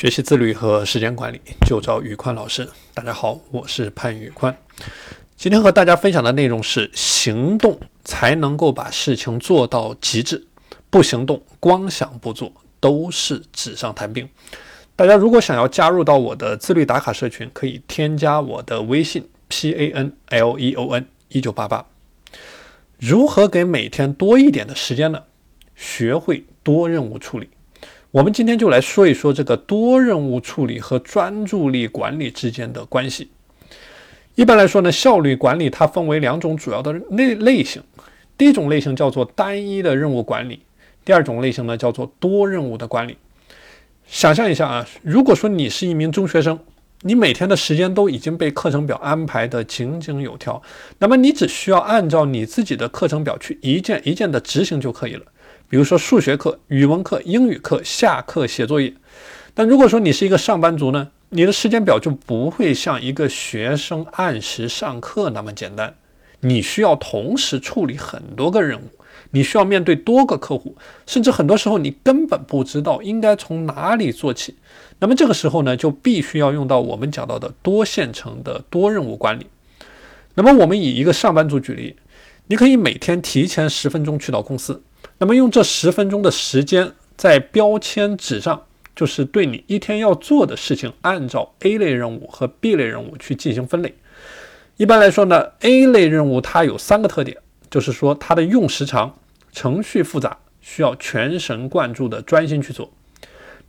学习自律和时间管理，就找宇宽老师。大家好，我是潘宇宽。今天和大家分享的内容是：行动才能够把事情做到极致，不行动，光想不做，都是纸上谈兵。大家如果想要加入到我的自律打卡社群，可以添加我的微信 p a n l e o n 一九八八。如何给每天多一点的时间呢？学会多任务处理。我们今天就来说一说这个多任务处理和专注力管理之间的关系。一般来说呢，效率管理它分为两种主要的类类型。第一种类型叫做单一的任务管理，第二种类型呢叫做多任务的管理。想象一下啊，如果说你是一名中学生，你每天的时间都已经被课程表安排的井井有条，那么你只需要按照你自己的课程表去一件一件的执行就可以了。比如说数学课、语文课、英语课，下课写作业。但如果说你是一个上班族呢，你的时间表就不会像一个学生按时上课那么简单。你需要同时处理很多个任务，你需要面对多个客户，甚至很多时候你根本不知道应该从哪里做起。那么这个时候呢，就必须要用到我们讲到的多线程的多任务管理。那么我们以一个上班族举例，你可以每天提前十分钟去到公司。那么用这十分钟的时间，在标签纸上，就是对你一天要做的事情，按照 A 类任务和 B 类任务去进行分类。一般来说呢，A 类任务它有三个特点，就是说它的用时长、程序复杂，需要全神贯注的专心去做。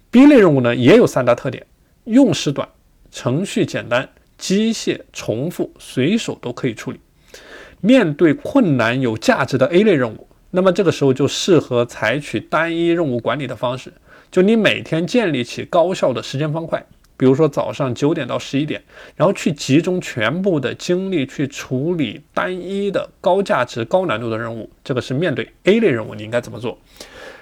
B 类任务呢也有三大特点，用时短、程序简单、机械重复，随手都可以处理。面对困难有价值的 A 类任务。那么这个时候就适合采取单一任务管理的方式，就你每天建立起高效的时间方块，比如说早上九点到十一点，然后去集中全部的精力去处理单一的高价值、高难度的任务。这个是面对 A 类任务你应该怎么做？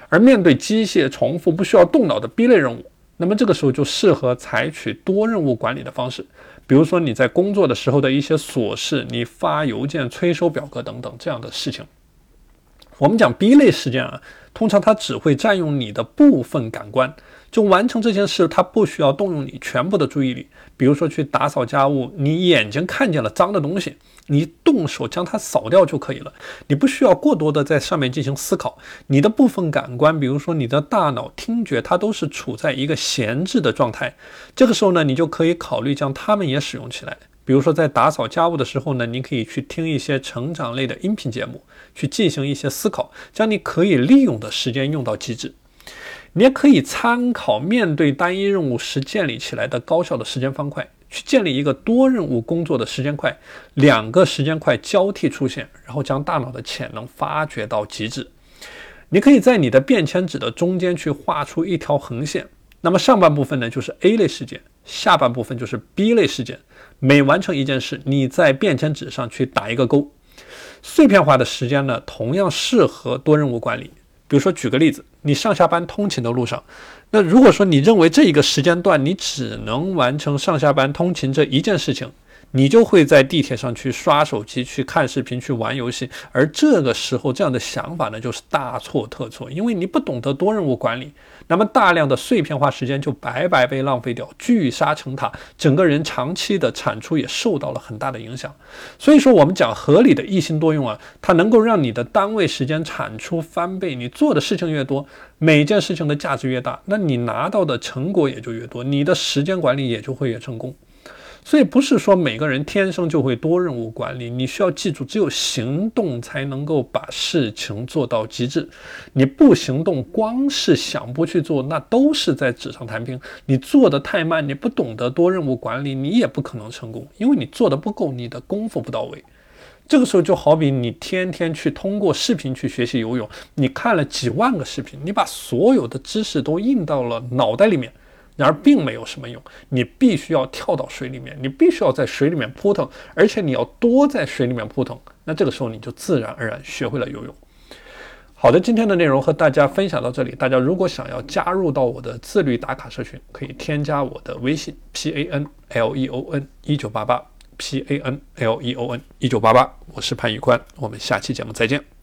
而面对机械重复、不需要动脑的 B 类任务，那么这个时候就适合采取多任务管理的方式，比如说你在工作的时候的一些琐事，你发邮件、催收表格等等这样的事情。我们讲 B 类事件啊，通常它只会占用你的部分感官，就完成这件事，它不需要动用你全部的注意力。比如说去打扫家务，你眼睛看见了脏的东西，你动手将它扫掉就可以了，你不需要过多的在上面进行思考。你的部分感官，比如说你的大脑、听觉，它都是处在一个闲置的状态。这个时候呢，你就可以考虑将它们也使用起来。比如说，在打扫家务的时候呢，你可以去听一些成长类的音频节目，去进行一些思考，将你可以利用的时间用到极致。你也可以参考面对单一任务时建立起来的高效的时间方块，去建立一个多任务工作的时间块，两个时间块交替出现，然后将大脑的潜能发掘到极致。你可以在你的便签纸的中间去画出一条横线。那么上半部分呢，就是 A 类事件，下半部分就是 B 类事件。每完成一件事，你在便签纸上去打一个勾。碎片化的时间呢，同样适合多任务管理。比如说，举个例子，你上下班通勤的路上，那如果说你认为这一个时间段你只能完成上下班通勤这一件事情。你就会在地铁上去刷手机、去看视频、去玩游戏，而这个时候这样的想法呢，就是大错特错，因为你不懂得多任务管理，那么大量的碎片化时间就白白被浪费掉，聚沙成塔，整个人长期的产出也受到了很大的影响。所以说，我们讲合理的一心多用啊，它能够让你的单位时间产出翻倍，你做的事情越多，每件事情的价值越大，那你拿到的成果也就越多，你的时间管理也就会越成功。所以不是说每个人天生就会多任务管理，你需要记住，只有行动才能够把事情做到极致。你不行动，光是想不去做，那都是在纸上谈兵。你做的太慢，你不懂得多任务管理，你也不可能成功，因为你做的不够，你的功夫不到位。这个时候就好比你天天去通过视频去学习游泳，你看了几万个视频，你把所有的知识都印到了脑袋里面。然而并没有什么用，你必须要跳到水里面，你必须要在水里面扑腾，而且你要多在水里面扑腾，那这个时候你就自然而然学会了游泳。好的，今天的内容和大家分享到这里，大家如果想要加入到我的自律打卡社群，可以添加我的微信 p a n l e o n 一九八八 p a n l e o n 一九八八，我是潘宇宽，我们下期节目再见。